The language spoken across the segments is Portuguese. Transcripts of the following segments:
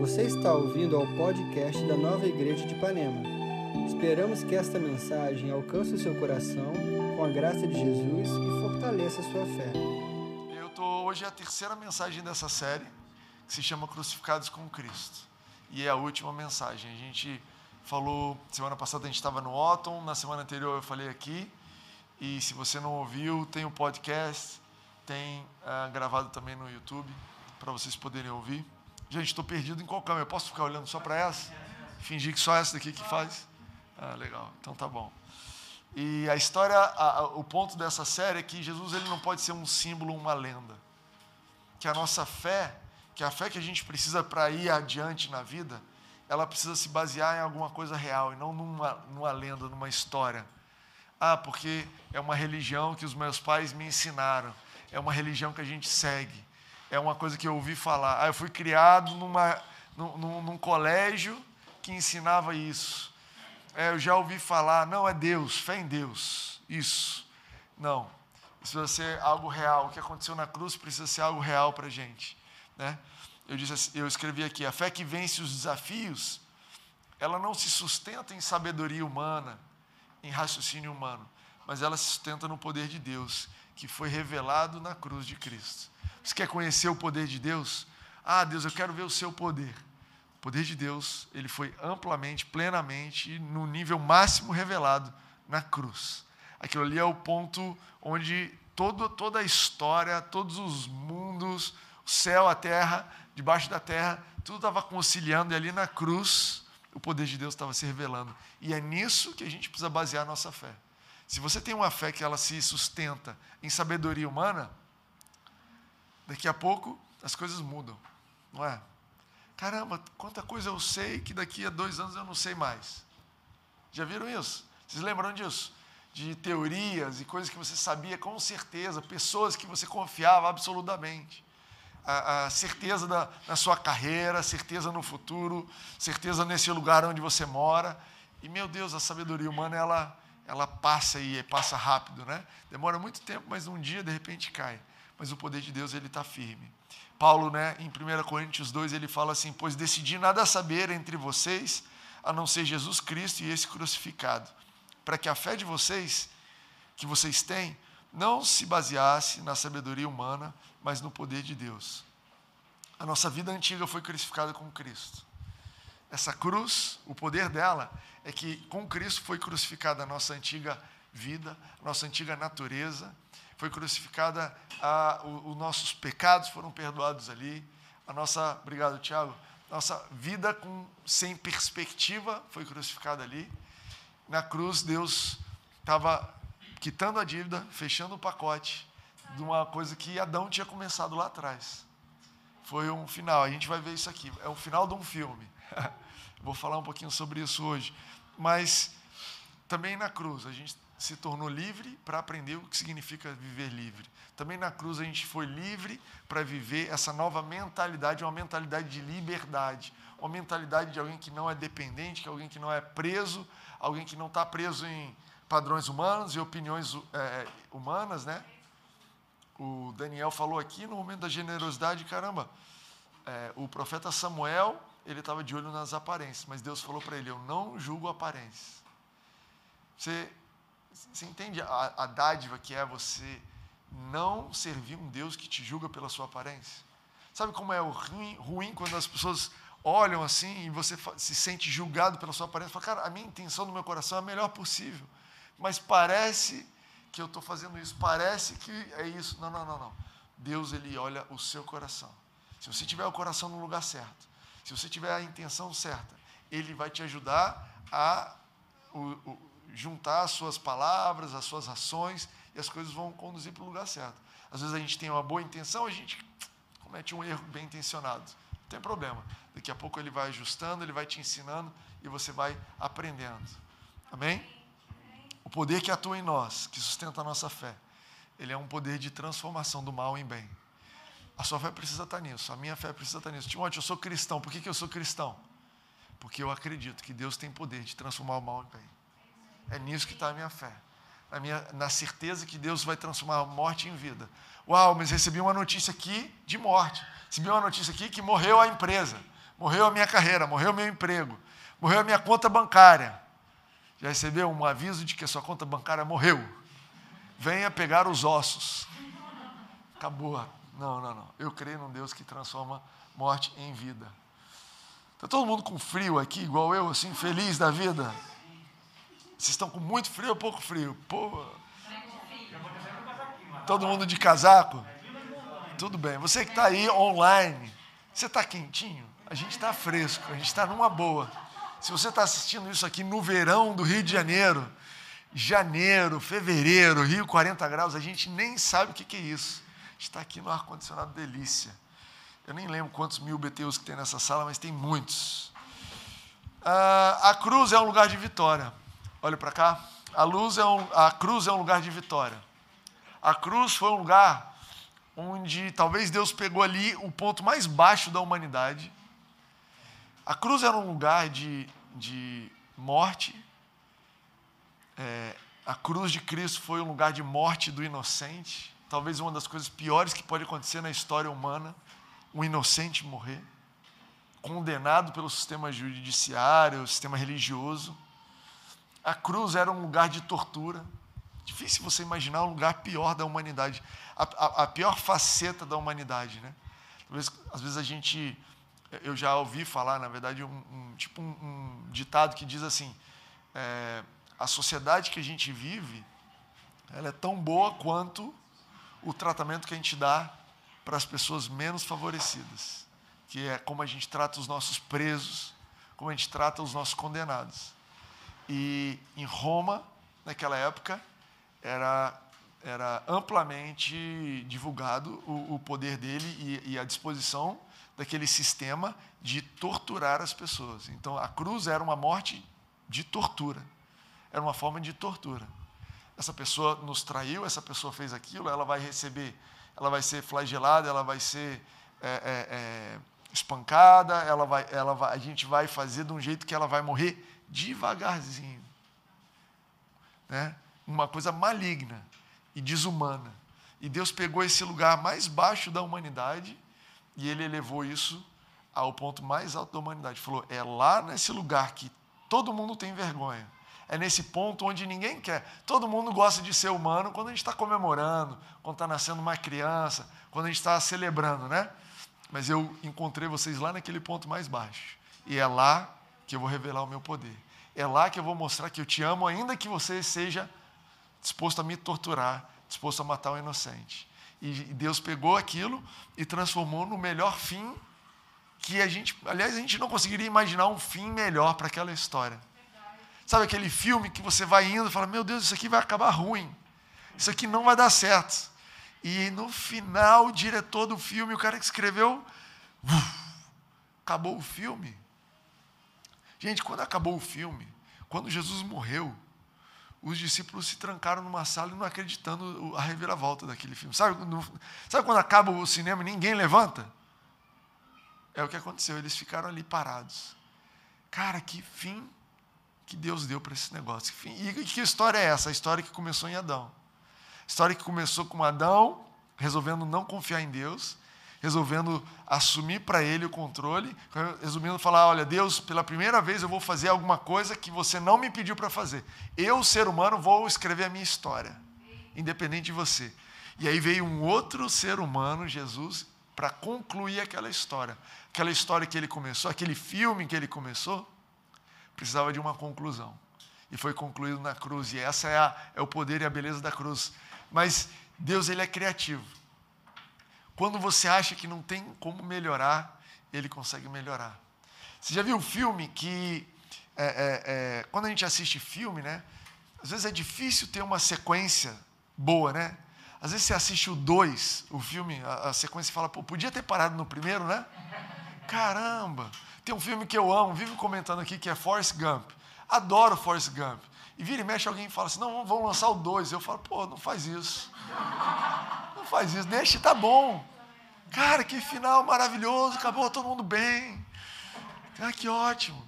Você está ouvindo ao podcast da Nova Igreja de Ipanema. Esperamos que esta mensagem alcance o seu coração com a graça de Jesus e fortaleça a sua fé. Eu tô hoje é a terceira mensagem dessa série, que se chama Crucificados com Cristo. E é a última mensagem. A gente falou, semana passada a gente estava no Otton, na semana anterior eu falei aqui. E se você não ouviu, tem o podcast, tem uh, gravado também no YouTube, para vocês poderem ouvir. Gente, estou perdido em qual câmera? Eu posso ficar olhando só para essa? Fingir que só essa daqui que faz? Ah, legal. Então tá bom. E a história, a, a, o ponto dessa série é que Jesus ele não pode ser um símbolo, uma lenda. Que a nossa fé, que a fé que a gente precisa para ir adiante na vida, ela precisa se basear em alguma coisa real e não numa, numa lenda, numa história. Ah, porque é uma religião que os meus pais me ensinaram, é uma religião que a gente segue é uma coisa que eu ouvi falar. Ah, eu fui criado numa, num, num colégio que ensinava isso. É, eu já ouvi falar, não, é Deus, fé em Deus. Isso. Não. Isso precisa ser algo real. O que aconteceu na cruz precisa ser algo real para a gente. Né? Eu, disse, assim, eu escrevi aqui: a fé que vence os desafios, ela não se sustenta em sabedoria humana, em raciocínio humano, mas ela se sustenta no poder de Deus, que foi revelado na cruz de Cristo. Você quer conhecer o poder de Deus? Ah, Deus, eu quero ver o seu poder. O poder de Deus, ele foi amplamente, plenamente, no nível máximo revelado na cruz. Aquilo ali é o ponto onde todo, toda a história, todos os mundos, o céu, a terra, debaixo da terra, tudo estava conciliando e ali na cruz o poder de Deus estava se revelando. E é nisso que a gente precisa basear a nossa fé. Se você tem uma fé que ela se sustenta em sabedoria humana, Daqui a pouco as coisas mudam, não é? Caramba, quanta coisa eu sei que daqui a dois anos eu não sei mais. Já viram isso? Vocês lembram disso? De teorias e coisas que você sabia com certeza, pessoas que você confiava absolutamente. A, a certeza da, da sua carreira, certeza no futuro, certeza nesse lugar onde você mora. E, meu Deus, a sabedoria humana, ela, ela passa e passa rápido, né? Demora muito tempo, mas um dia, de repente, cai mas o poder de Deus ele está firme. Paulo, né, em 1 Coríntios 2, ele fala assim: Pois decidi nada saber entre vocês, a não ser Jesus Cristo e esse crucificado, para que a fé de vocês, que vocês têm, não se baseasse na sabedoria humana, mas no poder de Deus. A nossa vida antiga foi crucificada com Cristo. Essa cruz, o poder dela é que com Cristo foi crucificada a nossa antiga vida, a nossa antiga natureza, foi crucificada, a, os nossos pecados foram perdoados ali, a nossa, obrigado Tiago, nossa vida com, sem perspectiva foi crucificada ali. Na cruz, Deus estava quitando a dívida, fechando o pacote de uma coisa que Adão tinha começado lá atrás. Foi um final, a gente vai ver isso aqui, é o final de um filme. Vou falar um pouquinho sobre isso hoje. Mas também na cruz, a gente se tornou livre para aprender o que significa viver livre. Também na cruz a gente foi livre para viver essa nova mentalidade, uma mentalidade de liberdade, uma mentalidade de alguém que não é dependente, que é alguém que não é preso, alguém que não está preso em padrões humanos e opiniões é, humanas, né? O Daniel falou aqui no momento da generosidade, caramba, é, o profeta Samuel ele estava de olho nas aparências, mas Deus falou para ele: eu não julgo aparências. Você você entende a, a dádiva que é você não servir um Deus que te julga pela sua aparência? Sabe como é ruim, ruim quando as pessoas olham assim e você se sente julgado pela sua aparência? Fala, cara, a minha intenção no meu coração é a melhor possível, mas parece que eu estou fazendo isso, parece que é isso. Não, não, não, não. Deus, ele olha o seu coração. Se você tiver o coração no lugar certo, se você tiver a intenção certa, ele vai te ajudar a o, o, juntar as suas palavras, as suas ações, e as coisas vão conduzir para o lugar certo. Às vezes a gente tem uma boa intenção, a gente comete um erro bem intencionado. Não tem problema. Daqui a pouco ele vai ajustando, ele vai te ensinando e você vai aprendendo. Amém? O poder que atua em nós, que sustenta a nossa fé, ele é um poder de transformação do mal em bem. A sua fé precisa estar nisso, a minha fé precisa estar nisso. Timóteo, eu sou cristão. Por que, que eu sou cristão? Porque eu acredito que Deus tem poder de transformar o mal em bem. É nisso que está a minha fé. Na, minha, na certeza que Deus vai transformar a morte em vida. Uau, mas recebi uma notícia aqui de morte. Recebi uma notícia aqui que morreu a empresa. morreu a minha carreira, morreu o meu emprego, morreu a minha conta bancária. Já recebeu um aviso de que a sua conta bancária morreu? Venha pegar os ossos. Acabou. Não, não, não. Eu creio num Deus que transforma morte em vida. Está todo mundo com frio aqui, igual eu, assim, feliz da vida? Vocês estão com muito frio ou pouco frio? Pô. Todo mundo de casaco? Tudo bem. Você que está aí online, você está quentinho? A gente está fresco, a gente está numa boa. Se você está assistindo isso aqui no verão do Rio de Janeiro, janeiro, fevereiro, Rio 40 graus, a gente nem sabe o que, que é isso. Está aqui no ar-condicionado delícia. Eu nem lembro quantos mil BTUs que tem nessa sala, mas tem muitos. Ah, a cruz é um lugar de vitória. Olha para cá. A, luz é um, a cruz é um lugar de vitória. A cruz foi um lugar onde talvez Deus pegou ali o ponto mais baixo da humanidade. A cruz era um lugar de, de morte. É, a cruz de Cristo foi um lugar de morte do inocente. Talvez uma das coisas piores que pode acontecer na história humana um inocente morrer, condenado pelo sistema judiciário, sistema religioso. A cruz era um lugar de tortura. Difícil você imaginar um lugar pior da humanidade, a, a, a pior faceta da humanidade, né? Talvez, às vezes a gente, eu já ouvi falar, na verdade, um, um tipo um, um, ditado que diz assim: é, a sociedade que a gente vive, ela é tão boa quanto o tratamento que a gente dá para as pessoas menos favorecidas, que é como a gente trata os nossos presos, como a gente trata os nossos condenados. E em Roma, naquela época, era, era amplamente divulgado o, o poder dele e, e a disposição daquele sistema de torturar as pessoas. Então, a cruz era uma morte de tortura, era uma forma de tortura. Essa pessoa nos traiu, essa pessoa fez aquilo, ela vai receber ela vai ser flagelada, ela vai ser é, é, é, espancada, ela vai, ela vai, a gente vai fazer de um jeito que ela vai morrer devagarzinho. Né? Uma coisa maligna e desumana. E Deus pegou esse lugar mais baixo da humanidade e ele elevou isso ao ponto mais alto da humanidade. Falou: é lá nesse lugar que todo mundo tem vergonha é nesse ponto onde ninguém quer. Todo mundo gosta de ser humano quando a gente está comemorando, quando está nascendo uma criança, quando a gente está celebrando, né? Mas eu encontrei vocês lá naquele ponto mais baixo. E é lá que eu vou revelar o meu poder. É lá que eu vou mostrar que eu te amo, ainda que você seja disposto a me torturar, disposto a matar o inocente. E Deus pegou aquilo e transformou no melhor fim que a gente, aliás, a gente não conseguiria imaginar um fim melhor para aquela história. Sabe aquele filme que você vai indo e fala: Meu Deus, isso aqui vai acabar ruim. Isso aqui não vai dar certo. E no final, o diretor do filme, o cara que escreveu, uf, acabou o filme. Gente, quando acabou o filme, quando Jesus morreu, os discípulos se trancaram numa sala não acreditando a reviravolta daquele filme. Sabe, no, sabe quando acaba o cinema e ninguém levanta? É o que aconteceu, eles ficaram ali parados. Cara, que fim que Deus deu para esse negócio. E que história é essa? A história que começou em Adão. A história que começou com Adão resolvendo não confiar em Deus, resolvendo assumir para ele o controle, resumindo falar, olha, Deus, pela primeira vez eu vou fazer alguma coisa que você não me pediu para fazer. Eu, ser humano, vou escrever a minha história, independente de você. E aí veio um outro ser humano, Jesus, para concluir aquela história. Aquela história que ele começou, aquele filme que ele começou, precisava de uma conclusão. E foi concluído na cruz. E essa é, a, é o poder e a beleza da cruz. Mas Deus ele é criativo. Quando você acha que não tem como melhorar, ele consegue melhorar. Você já viu um filme que, é, é, é, quando a gente assiste filme, né? Às vezes é difícil ter uma sequência boa, né? Às vezes você assiste o 2, o filme, a, a sequência fala, pô, podia ter parado no primeiro, né? Caramba! Tem um filme que eu amo, vivo comentando aqui, que é Forrest Gump. Adoro Forrest Gump. E vira e mexe, alguém fala assim: não, vamos lançar o 2. Eu falo, pô, não faz isso. Não faz isso, deixa, tá bom. Cara, que final maravilhoso, acabou todo mundo bem. Ah, que ótimo.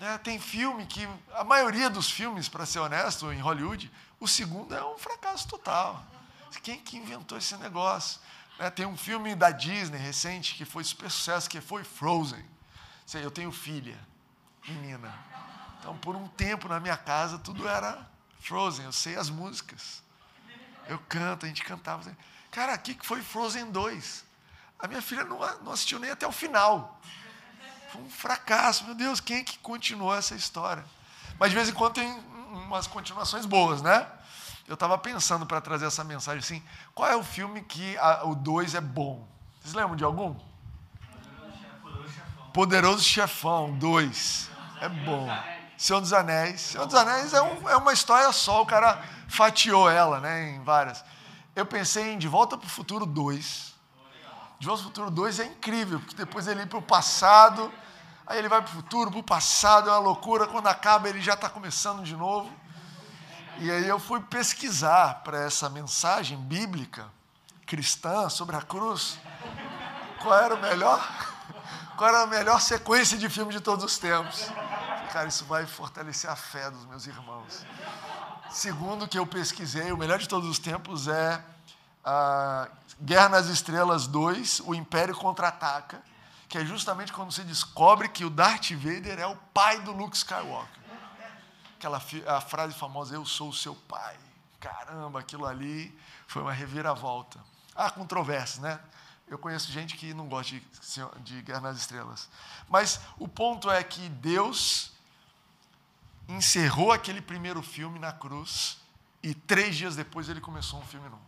É, tem filme que, a maioria dos filmes, para ser honesto, em Hollywood, o segundo é um fracasso total. Quem que inventou esse negócio? É, tem um filme da Disney recente que foi super sucesso, que foi Frozen. Eu tenho filha, menina. Então, por um tempo na minha casa, tudo era Frozen. Eu sei as músicas. Eu canto, a gente cantava. Cara, o que foi Frozen 2? A minha filha não, não assistiu nem até o final. Foi um fracasso. Meu Deus, quem é que continuou essa história? Mas de vez em quando tem umas continuações boas, né? Eu estava pensando para trazer essa mensagem assim: qual é o filme que a, o 2 é bom? Vocês lembram de algum? Poderoso Chefão 2. É bom. Senhor dos Anéis. Senhor dos Anéis é, um, é uma história só, o cara fatiou ela né, em várias. Eu pensei em De Volta para o Futuro 2. De Volta para o Futuro 2 é incrível, porque depois ele para o passado, aí ele vai para o futuro, para o passado, é uma loucura. Quando acaba, ele já está começando de novo. E aí eu fui pesquisar para essa mensagem bíblica cristã sobre a cruz. Qual era o melhor? Qual era a melhor sequência de filme de todos os tempos? Cara, isso vai fortalecer a fé dos meus irmãos. Segundo que eu pesquisei, o melhor de todos os tempos é a Guerra nas Estrelas 2, O Império Contra-Ataca, que é justamente quando se descobre que o Darth Vader é o pai do Luke Skywalker. Aquela a frase famosa, eu sou o seu pai. Caramba, aquilo ali foi uma reviravolta. Há controvérsias, né? Eu conheço gente que não gosta de, de Guerra nas Estrelas. Mas o ponto é que Deus encerrou aquele primeiro filme na cruz e três dias depois ele começou um filme novo.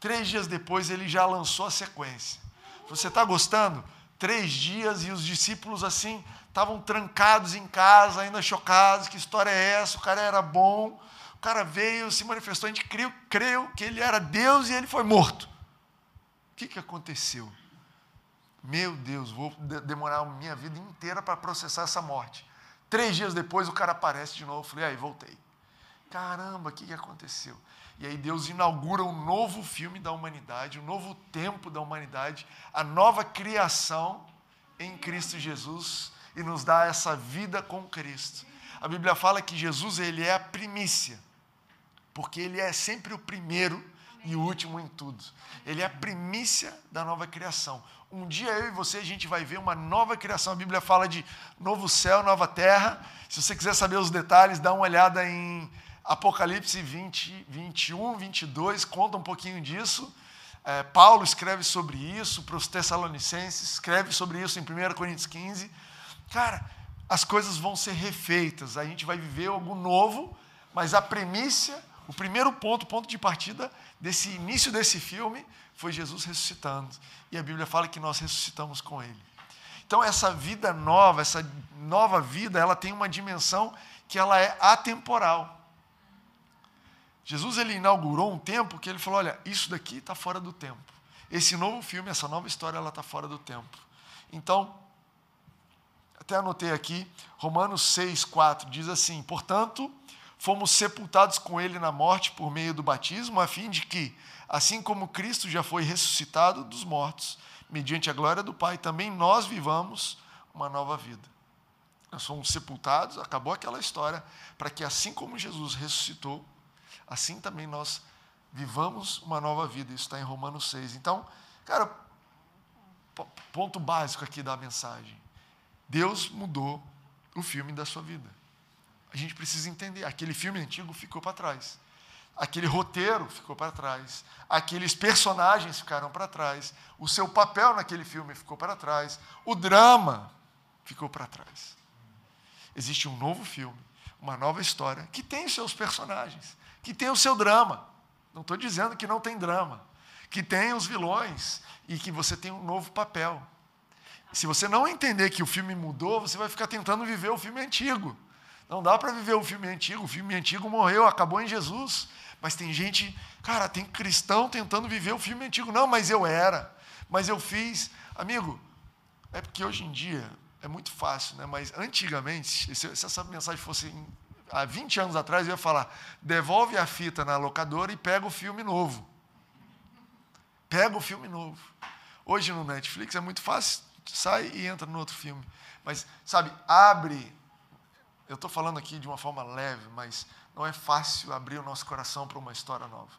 Três dias depois ele já lançou a sequência. Você está gostando? Três dias e os discípulos assim estavam trancados em casa, ainda chocados. Que história é essa? O cara era bom. O cara veio, se manifestou. A gente creu, creu que ele era Deus e ele foi morto. O que, que aconteceu? Meu Deus, vou demorar a minha vida inteira para processar essa morte. Três dias depois o cara aparece de novo. Eu falei, aí, voltei. Caramba, o que, que aconteceu? E aí Deus inaugura um novo filme da humanidade, um novo tempo da humanidade, a nova criação em Cristo Jesus e nos dá essa vida com Cristo. A Bíblia fala que Jesus ele é a primícia, porque ele é sempre o primeiro e o último em tudo. Ele é a primícia da nova criação. Um dia eu e você a gente vai ver uma nova criação. A Bíblia fala de novo céu, nova terra. Se você quiser saber os detalhes, dá uma olhada em Apocalipse 20, 21, 22, conta um pouquinho disso. É, Paulo escreve sobre isso para os Tessalonicenses, escreve sobre isso em 1 Coríntios 15. Cara, as coisas vão ser refeitas, a gente vai viver algo novo, mas a premissa, o primeiro ponto, ponto de partida desse início desse filme foi Jesus ressuscitando. E a Bíblia fala que nós ressuscitamos com Ele. Então essa vida nova, essa nova vida, ela tem uma dimensão que ela é atemporal. Jesus ele inaugurou um tempo que ele falou, olha, isso daqui está fora do tempo. Esse novo filme, essa nova história, ela está fora do tempo. Então, até anotei aqui, Romanos 6, 4, diz assim, portanto, fomos sepultados com ele na morte por meio do batismo, a fim de que, assim como Cristo já foi ressuscitado dos mortos, mediante a glória do Pai, também nós vivamos uma nova vida. Nós somos sepultados, acabou aquela história, para que assim como Jesus ressuscitou, assim também nós vivamos uma nova vida. Isso está em Romanos 6. Então, cara, ponto básico aqui da mensagem. Deus mudou o filme da sua vida. A gente precisa entender. Aquele filme antigo ficou para trás. Aquele roteiro ficou para trás. Aqueles personagens ficaram para trás. O seu papel naquele filme ficou para trás. O drama ficou para trás. Existe um novo filme, uma nova história que tem os seus personagens, que tem o seu drama. Não estou dizendo que não tem drama. Que tem os vilões e que você tem um novo papel. Se você não entender que o filme mudou, você vai ficar tentando viver o filme antigo. Não dá para viver o filme antigo. O filme antigo morreu, acabou em Jesus. Mas tem gente, cara, tem cristão tentando viver o filme antigo. Não, mas eu era, mas eu fiz. Amigo, é porque hoje em dia é muito fácil, né? mas antigamente, se essa mensagem fosse há 20 anos atrás, eu ia falar: devolve a fita na locadora e pega o filme novo. Pega o filme novo. Hoje no Netflix é muito fácil, sai e entra no outro filme. Mas, sabe, abre. Eu estou falando aqui de uma forma leve, mas não é fácil abrir o nosso coração para uma história nova.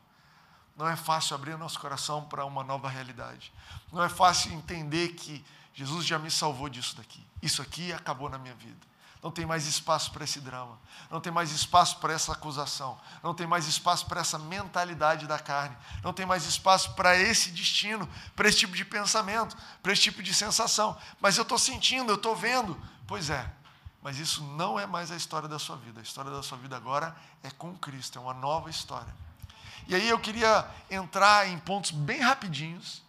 Não é fácil abrir o nosso coração para uma nova realidade. Não é fácil entender que Jesus já me salvou disso daqui. Isso aqui acabou na minha vida. Não tem mais espaço para esse drama. Não tem mais espaço para essa acusação. Não tem mais espaço para essa mentalidade da carne. Não tem mais espaço para esse destino, para esse tipo de pensamento, para esse tipo de sensação. Mas eu estou sentindo, eu estou vendo. Pois é, mas isso não é mais a história da sua vida. A história da sua vida agora é com Cristo, é uma nova história. E aí eu queria entrar em pontos bem rapidinhos.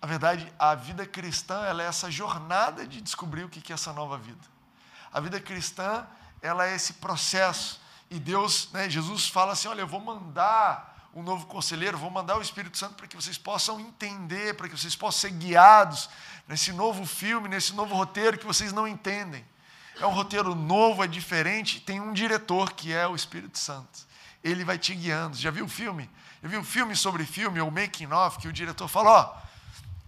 Na verdade, a vida cristã ela é essa jornada de descobrir o que é essa nova vida. A vida cristã, ela é esse processo. E Deus, né, Jesus fala assim: olha, eu vou mandar um novo conselheiro, vou mandar o Espírito Santo para que vocês possam entender, para que vocês possam ser guiados nesse novo filme, nesse novo roteiro que vocês não entendem. É um roteiro novo, é diferente, tem um diretor que é o Espírito Santo. Ele vai te guiando. Já viu o filme? Já viu o filme sobre filme, ou making of, que o diretor fala, ó,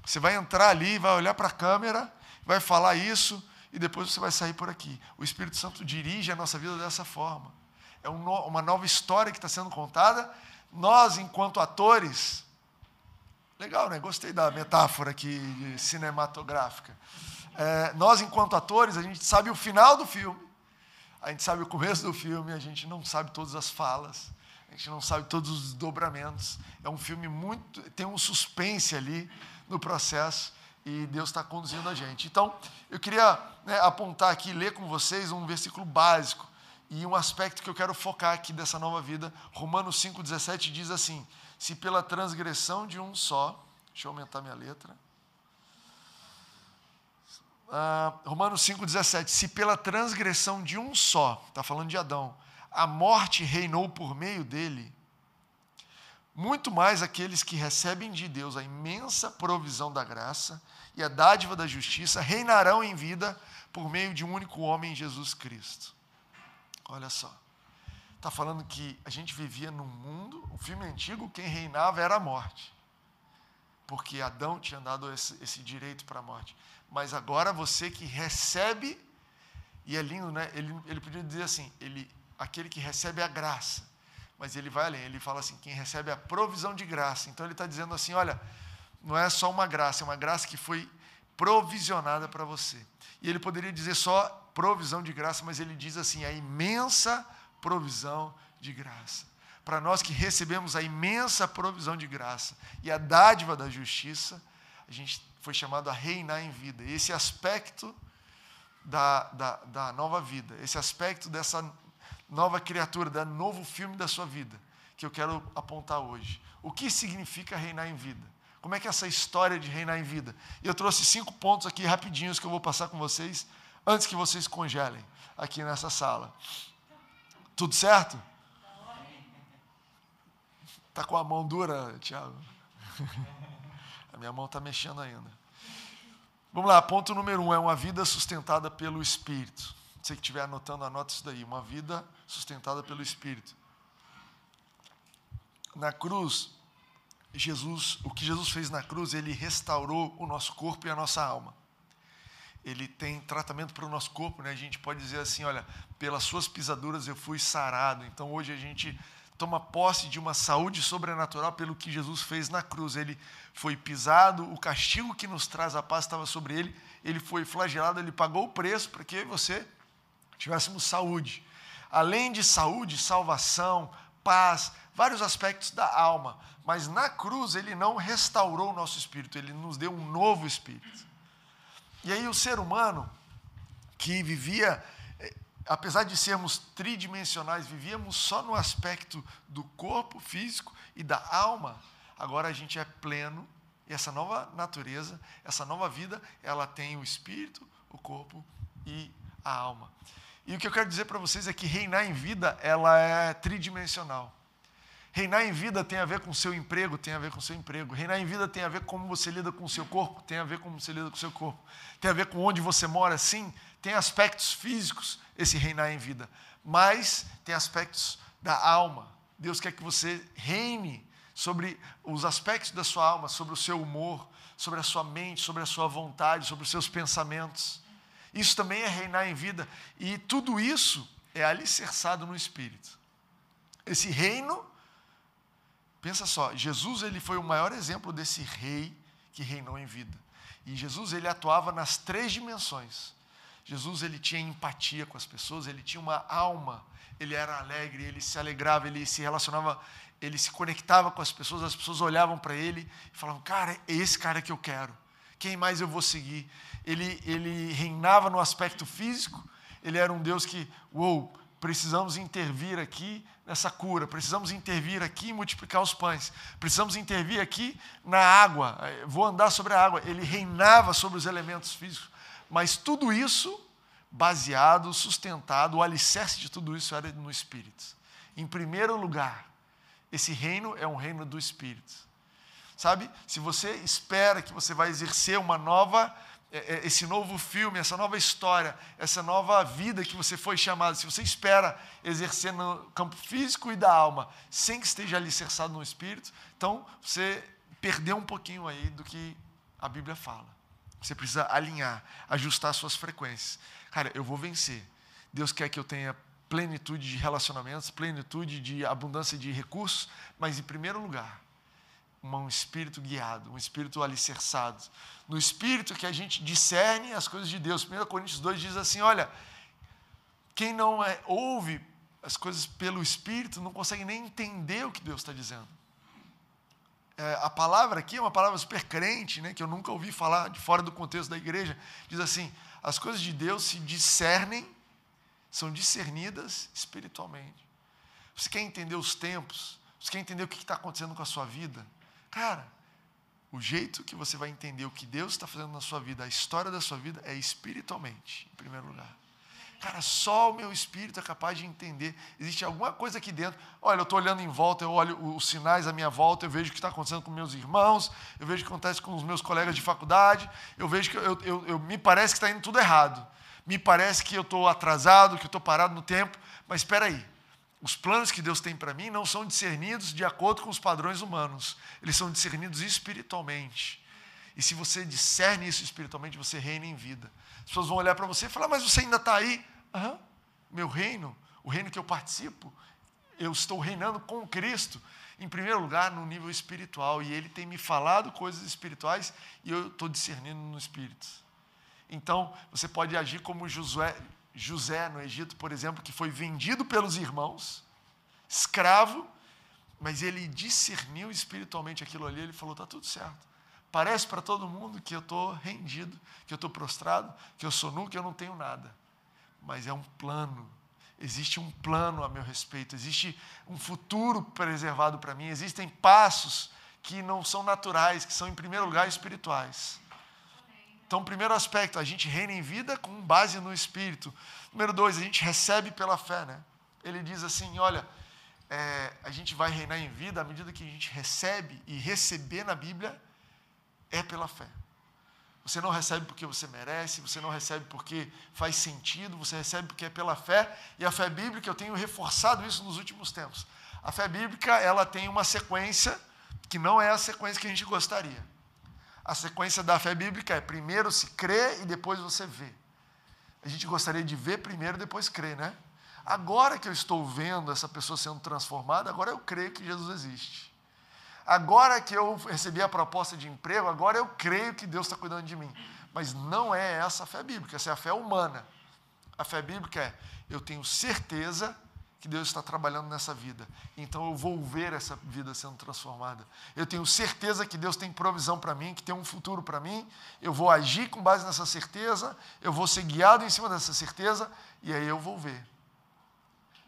você vai entrar ali, vai olhar para a câmera, vai falar isso, e depois você vai sair por aqui. O Espírito Santo dirige a nossa vida dessa forma. É uma nova história que está sendo contada. Nós, enquanto atores, legal, né? Gostei da metáfora aqui cinematográfica. É, nós, enquanto atores, a gente sabe o final do filme, a gente sabe o começo do filme, a gente não sabe todas as falas, a gente não sabe todos os dobramentos. É um filme muito. tem um suspense ali no processo e Deus está conduzindo a gente. Então, eu queria né, apontar aqui, ler com vocês um versículo básico e um aspecto que eu quero focar aqui dessa nova vida. Romanos 5,17 diz assim: Se pela transgressão de um só, deixa eu aumentar minha letra. Uh, Romanos 5,17: Se pela transgressão de um só, está falando de Adão, a morte reinou por meio dele, muito mais aqueles que recebem de Deus a imensa provisão da graça e a dádiva da justiça reinarão em vida por meio de um único homem, Jesus Cristo. Olha só. Está falando que a gente vivia num mundo, o filme antigo, quem reinava era a morte. Porque Adão tinha dado esse, esse direito para a morte. Mas agora você que recebe, e é lindo, né? Ele, ele podia dizer assim: ele, aquele que recebe a graça mas ele vai além, ele fala assim: quem recebe a provisão de graça. Então ele está dizendo assim: olha, não é só uma graça, é uma graça que foi provisionada para você. E ele poderia dizer só provisão de graça, mas ele diz assim: a imensa provisão de graça. Para nós que recebemos a imensa provisão de graça e a dádiva da justiça, a gente foi chamado a reinar em vida. Esse aspecto da, da, da nova vida, esse aspecto dessa nova criatura, da novo filme da sua vida, que eu quero apontar hoje. O que significa reinar em vida? Como é que é essa história de reinar em vida? E eu trouxe cinco pontos aqui rapidinhos que eu vou passar com vocês antes que vocês congelem aqui nessa sala. Tudo certo? Tá com a mão dura, Tiago? A minha mão está mexendo ainda. Vamos lá, ponto número um é uma vida sustentada pelo Espírito. Você que estiver anotando, anota isso daí. Uma vida sustentada pelo Espírito. Na cruz, Jesus, o que Jesus fez na cruz, ele restaurou o nosso corpo e a nossa alma. Ele tem tratamento para o nosso corpo, né? A gente pode dizer assim, olha, pelas suas pisaduras eu fui sarado. Então hoje a gente toma posse de uma saúde sobrenatural pelo que Jesus fez na cruz. Ele foi pisado, o castigo que nos traz a paz estava sobre ele, ele foi flagelado, ele pagou o preço para que você tivéssemos saúde. Além de saúde, salvação, paz, vários aspectos da alma. Mas na cruz ele não restaurou o nosso espírito, ele nos deu um novo espírito. E aí o ser humano que vivia, apesar de sermos tridimensionais, vivíamos só no aspecto do corpo físico e da alma, agora a gente é pleno e essa nova natureza, essa nova vida, ela tem o espírito, o corpo e a alma. E o que eu quero dizer para vocês é que reinar em vida, ela é tridimensional. Reinar em vida tem a ver com seu emprego, tem a ver com seu emprego. Reinar em vida tem a ver com como você lida com o seu corpo, tem a ver com como você lida com o seu corpo. Tem a ver com onde você mora, sim. Tem aspectos físicos, esse reinar em vida. Mas tem aspectos da alma. Deus quer que você reine sobre os aspectos da sua alma, sobre o seu humor, sobre a sua mente, sobre a sua vontade, sobre os seus pensamentos. Isso também é reinar em vida. E tudo isso é alicerçado no Espírito. Esse reino, pensa só, Jesus ele foi o maior exemplo desse rei que reinou em vida. E Jesus ele atuava nas três dimensões. Jesus ele tinha empatia com as pessoas, ele tinha uma alma, ele era alegre, ele se alegrava, ele se relacionava, ele se conectava com as pessoas, as pessoas olhavam para ele e falavam: "Cara, é esse cara que eu quero. Quem mais eu vou seguir?" Ele ele reinava no aspecto físico, ele era um Deus que, uou, precisamos intervir aqui nessa cura, precisamos intervir aqui e multiplicar os pães, precisamos intervir aqui na água, vou andar sobre a água. Ele reinava sobre os elementos físicos, mas tudo isso baseado, sustentado, o alicerce de tudo isso era no Espírito. Em primeiro lugar, esse reino é um reino do Espírito. Sabe? Se você espera que você vai exercer uma nova é, é, esse novo filme, essa nova história, essa nova vida que você foi chamado, se você espera exercer no campo físico e da alma, sem que esteja alicerçado no espírito, então você perdeu um pouquinho aí do que a Bíblia fala. Você precisa alinhar, ajustar suas frequências. Cara, eu vou vencer. Deus quer que eu tenha plenitude de relacionamentos, plenitude de abundância de recursos, mas em primeiro lugar, um espírito guiado, um espírito alicerçado. No espírito que a gente discerne as coisas de Deus. 1 Coríntios 2 diz assim: olha, quem não é, ouve as coisas pelo espírito não consegue nem entender o que Deus está dizendo. É, a palavra aqui é uma palavra super crente, né, que eu nunca ouvi falar de fora do contexto da igreja. Diz assim: as coisas de Deus se discernem, são discernidas espiritualmente. Você quer entender os tempos? Você quer entender o que está acontecendo com a sua vida? Cara, o jeito que você vai entender o que Deus está fazendo na sua vida, a história da sua vida, é espiritualmente, em primeiro lugar. Cara, só o meu espírito é capaz de entender. Existe alguma coisa aqui dentro. Olha, eu estou olhando em volta, eu olho os sinais à minha volta, eu vejo o que está acontecendo com meus irmãos, eu vejo o que acontece com os meus colegas de faculdade, eu vejo que eu, eu, eu me parece que está indo tudo errado. Me parece que eu estou atrasado, que eu estou parado no tempo, mas espera aí. Os planos que Deus tem para mim não são discernidos de acordo com os padrões humanos, eles são discernidos espiritualmente. E se você discerne isso espiritualmente, você reina em vida. As pessoas vão olhar para você e falar, mas você ainda está aí? Meu reino, o reino que eu participo, eu estou reinando com Cristo, em primeiro lugar, no nível espiritual, e Ele tem me falado coisas espirituais e eu estou discernindo no espírito. Então, você pode agir como Josué, José no Egito, por exemplo, que foi vendido pelos irmãos, escravo, mas ele discerniu espiritualmente aquilo ali, ele falou: está tudo certo. Parece para todo mundo que eu estou rendido, que eu estou prostrado, que eu sou nu, que eu não tenho nada. Mas é um plano, existe um plano a meu respeito, existe um futuro preservado para mim, existem passos que não são naturais, que são, em primeiro lugar, espirituais. Então, primeiro aspecto, a gente reina em vida com base no Espírito. Número dois, a gente recebe pela fé, né? Ele diz assim: olha, é, a gente vai reinar em vida à medida que a gente recebe, e receber na Bíblia é pela fé. Você não recebe porque você merece, você não recebe porque faz sentido, você recebe porque é pela fé. E a fé bíblica, eu tenho reforçado isso nos últimos tempos. A fé bíblica, ela tem uma sequência que não é a sequência que a gente gostaria. A sequência da fé bíblica é primeiro se crê e depois você vê. A gente gostaria de ver primeiro depois crer, né? Agora que eu estou vendo essa pessoa sendo transformada, agora eu creio que Jesus existe. Agora que eu recebi a proposta de emprego, agora eu creio que Deus está cuidando de mim. Mas não é essa a fé bíblica, essa é a fé humana. A fé bíblica é: eu tenho certeza que Deus está trabalhando nessa vida. Então eu vou ver essa vida sendo transformada. Eu tenho certeza que Deus tem provisão para mim, que tem um futuro para mim. Eu vou agir com base nessa certeza, eu vou ser guiado em cima dessa certeza e aí eu vou ver.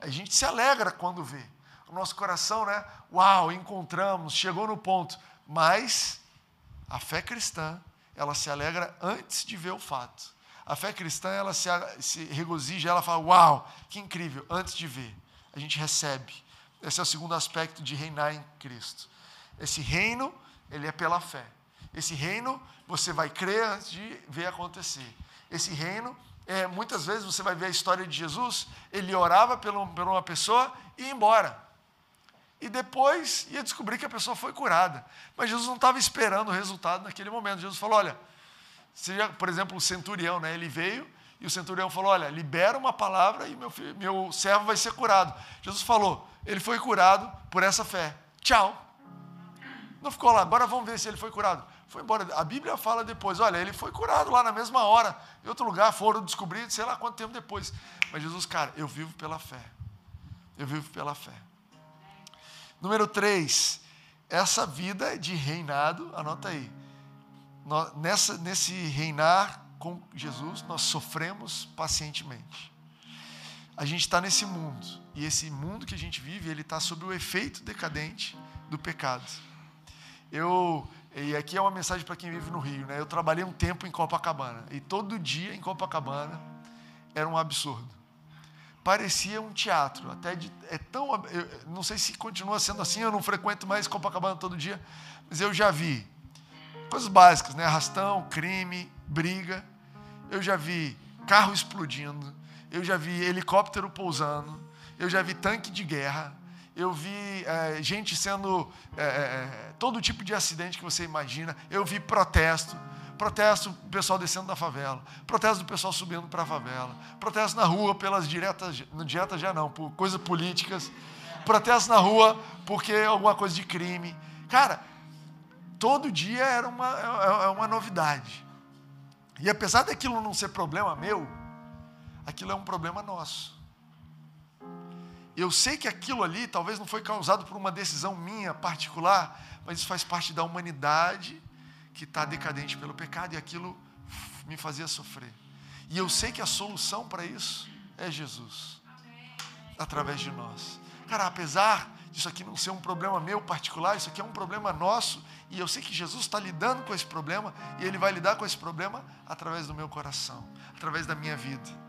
A gente se alegra quando vê. O nosso coração, né? Uau, encontramos, chegou no ponto. Mas a fé cristã, ela se alegra antes de ver o fato. A fé cristã, ela se, se regozija, ela fala, uau, que incrível, antes de ver a gente recebe. Esse é o segundo aspecto de reinar em Cristo. Esse reino, ele é pela fé. Esse reino, você vai crer antes de ver acontecer. Esse reino, é, muitas vezes você vai ver a história de Jesus, ele orava por uma pessoa e ia embora. E depois ia descobrir que a pessoa foi curada. Mas Jesus não estava esperando o resultado naquele momento. Jesus falou: olha, seja, por exemplo, o centurião, né, ele veio e o centurião falou: Olha, libera uma palavra e meu, filho, meu servo vai ser curado. Jesus falou: Ele foi curado por essa fé. Tchau. Não ficou lá, agora vamos ver se ele foi curado. foi embora. A Bíblia fala depois, olha, ele foi curado lá na mesma hora, em outro lugar, foram descobrir, sei lá quanto tempo depois. Mas Jesus, cara, eu vivo pela fé. Eu vivo pela fé. Número 3, essa vida de reinado, anota aí. Nessa, nesse reinar com Jesus, nós sofremos pacientemente. A gente está nesse mundo, e esse mundo que a gente vive, ele está sob o efeito decadente do pecado. Eu, e aqui é uma mensagem para quem vive no Rio, né? Eu trabalhei um tempo em Copacabana, e todo dia em Copacabana era um absurdo. Parecia um teatro, até de, é tão, eu, não sei se continua sendo assim, eu não frequento mais Copacabana todo dia, mas eu já vi coisas básicas, né? Arrastão, crime, briga. Eu já vi carro explodindo, eu já vi helicóptero pousando, eu já vi tanque de guerra, eu vi é, gente sendo. É, é, todo tipo de acidente que você imagina, eu vi protesto. Protesto do pessoal descendo da favela, protesto do pessoal subindo para a favela, protesto na rua pelas diretas, diretas já não, por coisas políticas, protesto na rua porque alguma coisa de crime. Cara, todo dia era uma, é, é uma novidade. E apesar daquilo não ser problema meu, aquilo é um problema nosso. Eu sei que aquilo ali talvez não foi causado por uma decisão minha particular, mas isso faz parte da humanidade que está decadente pelo pecado e aquilo me fazia sofrer. E eu sei que a solução para isso é Jesus, através de nós. Cara, apesar disso aqui não ser um problema meu particular, isso aqui é um problema nosso, e eu sei que Jesus está lidando com esse problema, e Ele vai lidar com esse problema através do meu coração, através da minha vida.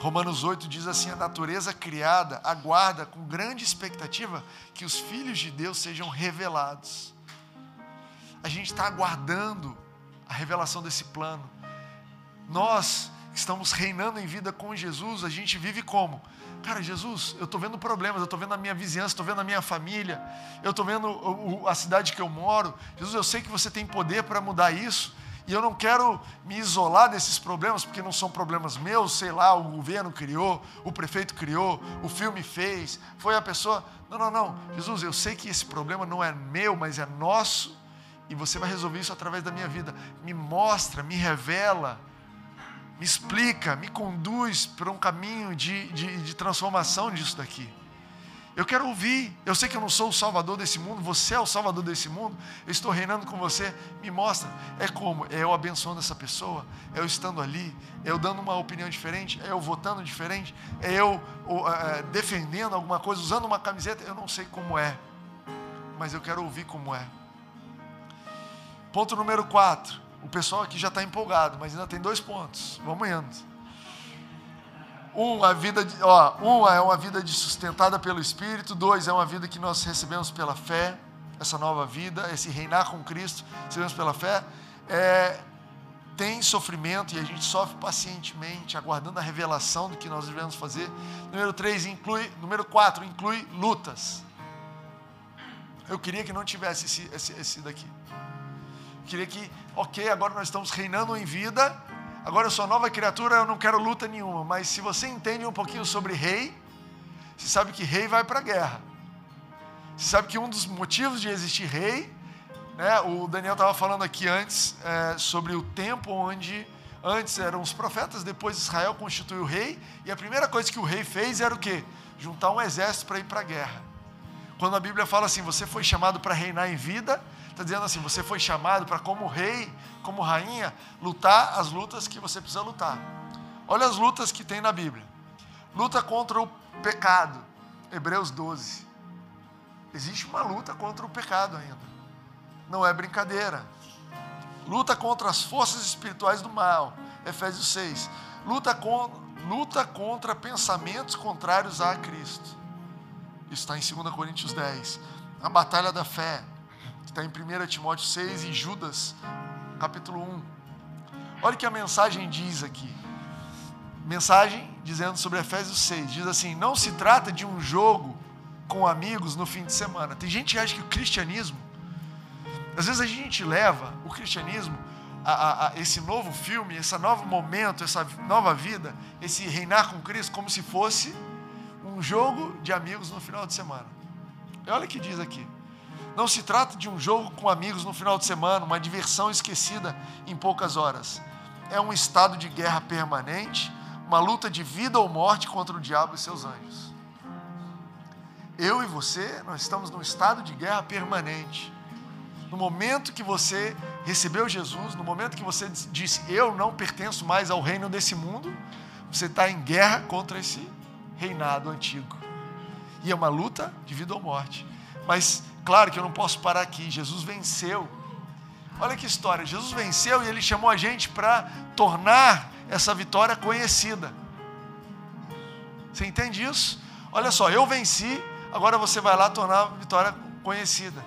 Romanos 8 diz assim: a natureza criada aguarda com grande expectativa que os filhos de Deus sejam revelados. A gente está aguardando a revelação desse plano. Nós que estamos reinando em vida com Jesus, a gente vive como? Cara, Jesus, eu estou vendo problemas, eu estou vendo a minha vizinhança, estou vendo a minha família, eu estou vendo a cidade que eu moro. Jesus, eu sei que você tem poder para mudar isso. E eu não quero me isolar desses problemas, porque não são problemas meus, sei lá, o governo criou, o prefeito criou, o filme fez, foi a pessoa. Não, não, não. Jesus, eu sei que esse problema não é meu, mas é nosso, e você vai resolver isso através da minha vida. Me mostra, me revela, me explica, me conduz por um caminho de, de, de transformação disso daqui. Eu quero ouvir. Eu sei que eu não sou o salvador desse mundo, você é o salvador desse mundo. Eu estou reinando com você. Me mostra. É como? É eu abençoando essa pessoa? É eu estando ali? É eu dando uma opinião diferente? É eu votando diferente? É eu defendendo alguma coisa, usando uma camiseta? Eu não sei como é, mas eu quero ouvir como é. Ponto número 4. O pessoal aqui já está empolgado, mas ainda tem dois pontos. Vamos indo. Um, a vida de, ó, um é uma vida de sustentada pelo Espírito. Dois, é uma vida que nós recebemos pela fé. Essa nova vida, esse reinar com Cristo, recebemos pela fé. É, tem sofrimento e a gente sofre pacientemente, aguardando a revelação do que nós devemos fazer. Número três, inclui, número quatro, inclui lutas. Eu queria que não tivesse esse, esse, esse daqui. Queria que, ok, agora nós estamos reinando em vida, Agora eu sou nova criatura, eu não quero luta nenhuma. Mas se você entende um pouquinho sobre rei, você sabe que rei vai para a guerra. Você sabe que um dos motivos de existir rei, né, o Daniel estava falando aqui antes é, sobre o tempo onde antes eram os profetas, depois Israel constituiu o rei, e a primeira coisa que o rei fez era o quê? Juntar um exército para ir para a guerra. Quando a Bíblia fala assim, você foi chamado para reinar em vida, está dizendo assim, você foi chamado para como rei como rainha, lutar as lutas que você precisa lutar. Olha as lutas que tem na Bíblia. Luta contra o pecado, Hebreus 12. Existe uma luta contra o pecado ainda. Não é brincadeira. Luta contra as forças espirituais do mal, Efésios 6. Luta, com, luta contra pensamentos contrários a Cristo. Isso está em 2 Coríntios 10. A batalha da fé, que está em 1 Timóteo 6 e Judas capítulo 1. Olha o que a mensagem diz aqui. Mensagem dizendo sobre Efésios 6. Diz assim: Não se trata de um jogo com amigos no fim de semana. Tem gente que acha que o cristianismo, às vezes a gente leva o cristianismo, a, a, a esse novo filme, esse novo momento, essa nova vida, esse reinar com Cristo, como se fosse um jogo de amigos no final de semana. E olha o que diz aqui. Não se trata de um jogo com amigos no final de semana, uma diversão esquecida em poucas horas. É um estado de guerra permanente, uma luta de vida ou morte contra o diabo e seus anjos. Eu e você, nós estamos num estado de guerra permanente. No momento que você recebeu Jesus, no momento que você disse, eu não pertenço mais ao reino desse mundo, você está em guerra contra esse reinado antigo. E é uma luta de vida ou morte. Mas, claro que eu não posso parar aqui. Jesus venceu. Olha que história. Jesus venceu e ele chamou a gente para tornar essa vitória conhecida. Você entende isso? Olha só, eu venci, agora você vai lá tornar a vitória conhecida.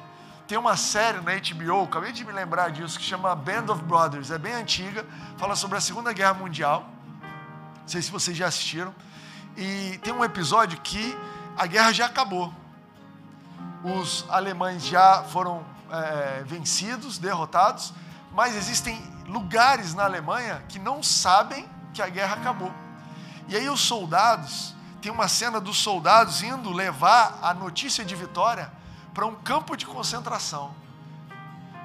Tem uma série na HBO, acabei de me lembrar disso, que chama Band of Brothers, é bem antiga, fala sobre a Segunda Guerra Mundial. Não sei se vocês já assistiram. E tem um episódio que a guerra já acabou. Os alemães já foram é, vencidos, derrotados, mas existem lugares na Alemanha que não sabem que a guerra acabou. E aí os soldados, tem uma cena dos soldados indo levar a notícia de vitória para um campo de concentração.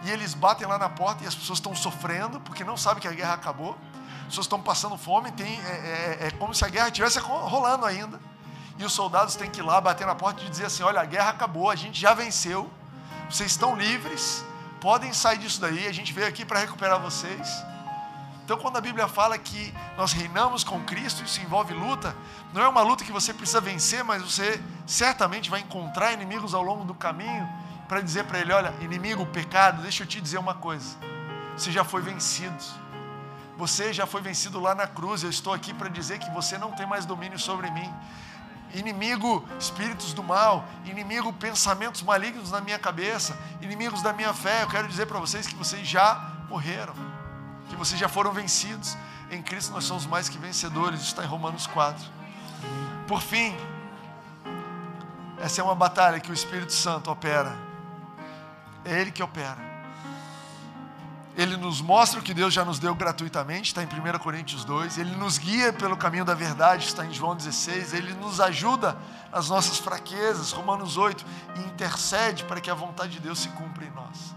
E eles batem lá na porta e as pessoas estão sofrendo porque não sabem que a guerra acabou. As pessoas estão passando fome, tem, é, é, é como se a guerra estivesse rolando ainda. E os soldados têm que ir lá bater na porta e dizer assim: olha, a guerra acabou, a gente já venceu, vocês estão livres, podem sair disso daí, a gente veio aqui para recuperar vocês. Então, quando a Bíblia fala que nós reinamos com Cristo, isso envolve luta, não é uma luta que você precisa vencer, mas você certamente vai encontrar inimigos ao longo do caminho para dizer para ele: olha, inimigo, pecado, deixa eu te dizer uma coisa, você já foi vencido. Você já foi vencido lá na cruz. Eu estou aqui para dizer que você não tem mais domínio sobre mim inimigo espíritos do mal, inimigo pensamentos malignos na minha cabeça, inimigos da minha fé. Eu quero dizer para vocês que vocês já morreram, que vocês já foram vencidos. Em Cristo nós somos mais que vencedores, está em Romanos 4. Por fim, essa é uma batalha que o Espírito Santo opera, é Ele que opera. Ele nos mostra o que Deus já nos deu gratuitamente, está em 1 Coríntios 2. Ele nos guia pelo caminho da verdade, está em João 16. Ele nos ajuda nas nossas fraquezas, Romanos 8, e intercede para que a vontade de Deus se cumpra em nós.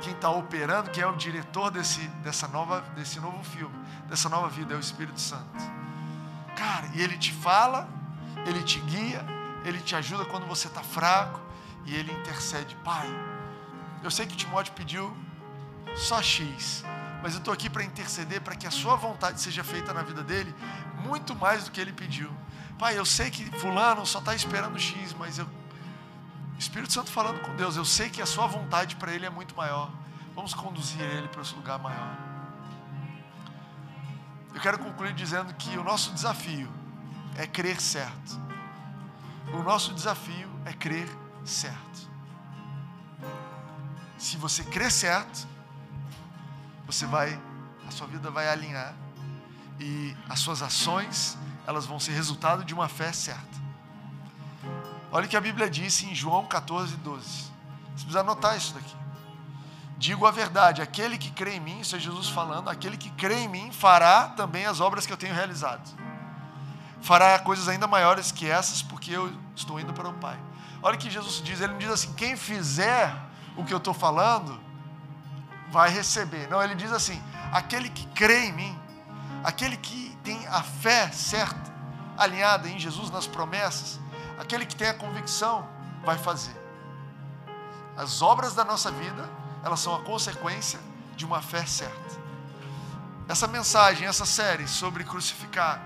Quem está operando, quem é o diretor desse, dessa nova, desse novo filme, dessa nova vida, é o Espírito Santo. Cara, e ele te fala, ele te guia, ele te ajuda quando você está fraco, e ele intercede. Pai, eu sei que Timóteo pediu só X. Mas eu estou aqui para interceder para que a sua vontade seja feita na vida dele, muito mais do que ele pediu. Pai, eu sei que Fulano só está esperando X, mas eu. Espírito Santo falando com Deus, eu sei que a sua vontade para ele é muito maior. Vamos conduzir ele para esse lugar maior. Eu quero concluir dizendo que o nosso desafio é crer certo. O nosso desafio é crer certo. Se você crer certo, você vai, a sua vida vai alinhar e as suas ações, elas vão ser resultado de uma fé certa. Olha o que a Bíblia disse em João 14, 12. Você precisa anotar isso daqui. Digo a verdade, aquele que crê em mim, isso é Jesus falando, aquele que crê em mim fará também as obras que eu tenho realizado. Fará coisas ainda maiores que essas, porque eu estou indo para o Pai. Olha o que Jesus diz, ele não diz assim: quem fizer o que eu estou falando, vai receber. Não, ele diz assim: aquele que crê em mim, aquele que tem a fé certa, alinhada em Jesus, nas promessas, aquele que tem a convicção, vai fazer. As obras da nossa vida, elas são a consequência de uma fé certa. Essa mensagem, essa série sobre crucificar,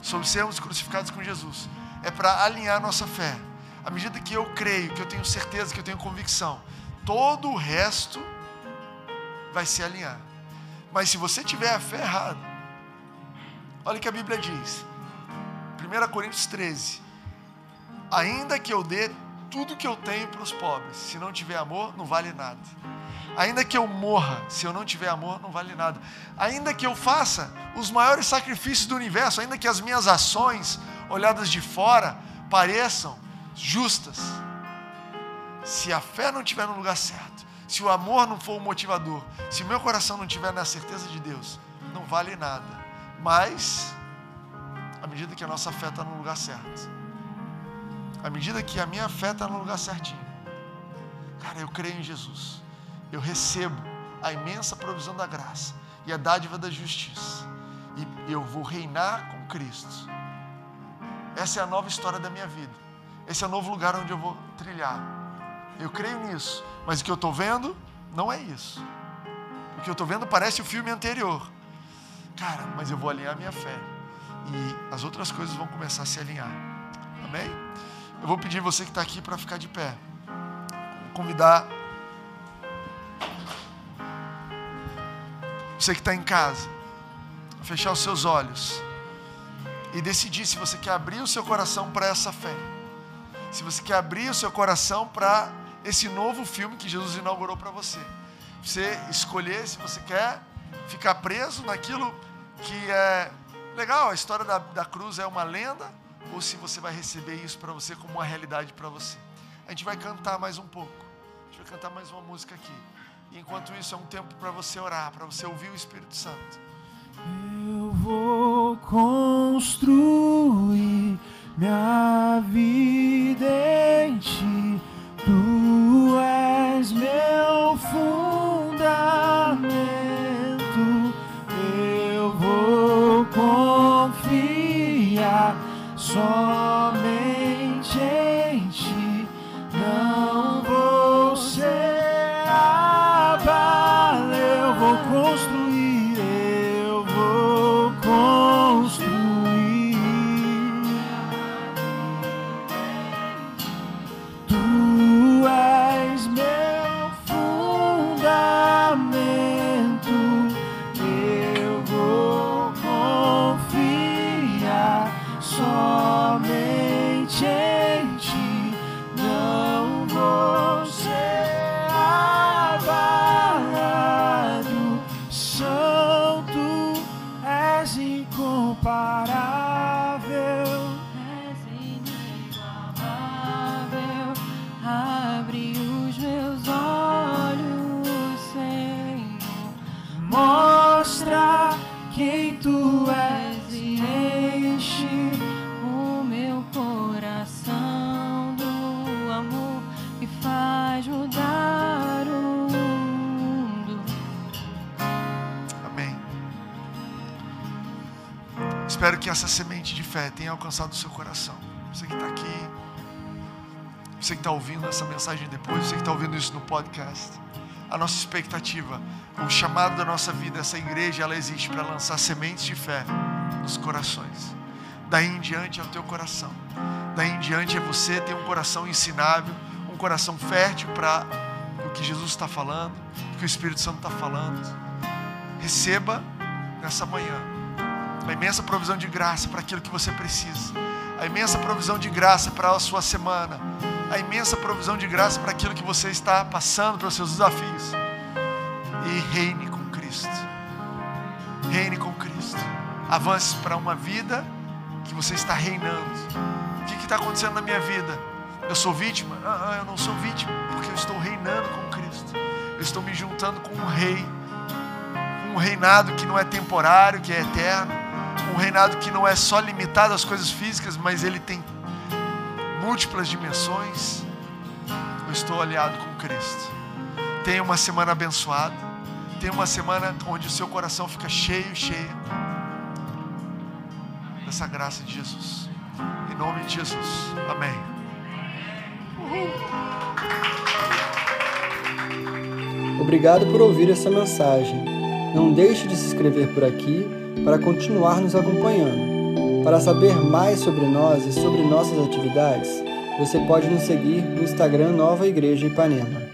sobre sermos crucificados com Jesus, é para alinhar nossa fé. À medida que eu creio, que eu tenho certeza, que eu tenho convicção, todo o resto vai se alinhar. Mas se você tiver a fé errada, olha o que a Bíblia diz. 1 Coríntios 13. Ainda que eu dê tudo que eu tenho para os pobres, se não tiver amor, não vale nada. Ainda que eu morra, se eu não tiver amor, não vale nada. Ainda que eu faça os maiores sacrifícios do universo, ainda que as minhas ações, olhadas de fora, pareçam justas, se a fé não estiver no lugar certo, se o amor não for o motivador, se o meu coração não estiver na certeza de Deus, não vale nada. Mas, à medida que a nossa fé está no lugar certo, à medida que a minha fé está no lugar certinho, Cara, eu creio em Jesus. Eu recebo a imensa provisão da graça e a dádiva da justiça. E eu vou reinar com Cristo. Essa é a nova história da minha vida. Esse é o novo lugar onde eu vou trilhar. Eu creio nisso. Mas o que eu estou vendo não é isso. O que eu estou vendo parece o filme anterior. Cara, mas eu vou alinhar minha fé. E as outras coisas vão começar a se alinhar. Amém? Eu vou pedir você que está aqui para ficar de pé. Vou convidar você que está em casa a fechar os seus olhos e decidir se você quer abrir o seu coração para essa fé. Se você quer abrir o seu coração para esse novo filme que Jesus inaugurou para você. Você escolher se você quer ficar preso naquilo que é legal, a história da, da cruz é uma lenda, ou se você vai receber isso para você como uma realidade para você. A gente vai cantar mais um pouco. A gente vai cantar mais uma música aqui. E enquanto isso é um tempo para você orar, para você ouvir o Espírito Santo. Eu vou construir minha vida em ti. Tu essa semente de fé tenha alcançado o seu coração. Você que está aqui, você que está ouvindo essa mensagem depois, você que está ouvindo isso no podcast. A nossa expectativa, o chamado da nossa vida, essa igreja, ela existe para lançar sementes de fé nos corações. Daí em diante é o teu coração. Daí em diante é você ter um coração ensinável, um coração fértil para o que Jesus está falando, o que o Espírito Santo está falando. Receba nessa manhã a imensa provisão de graça para aquilo que você precisa, a imensa provisão de graça para a sua semana, a imensa provisão de graça para aquilo que você está passando, para os seus desafios. E reine com Cristo. Reine com Cristo. Avance para uma vida que você está reinando. O que está acontecendo na minha vida? Eu sou vítima? Ah, ah, eu não sou vítima, porque eu estou reinando com Cristo. Eu estou me juntando com um rei um reinado que não é temporário, que é eterno, um reinado que não é só limitado às coisas físicas, mas ele tem múltiplas dimensões. Eu estou aliado com Cristo. Tenha uma semana abençoada. Tenha uma semana onde o seu coração fica cheio, cheio dessa graça de Jesus. Em nome de Jesus. Amém. Obrigado por ouvir essa mensagem. Não deixe de se inscrever por aqui para continuar nos acompanhando. Para saber mais sobre nós e sobre nossas atividades, você pode nos seguir no Instagram Nova Igreja Ipanema.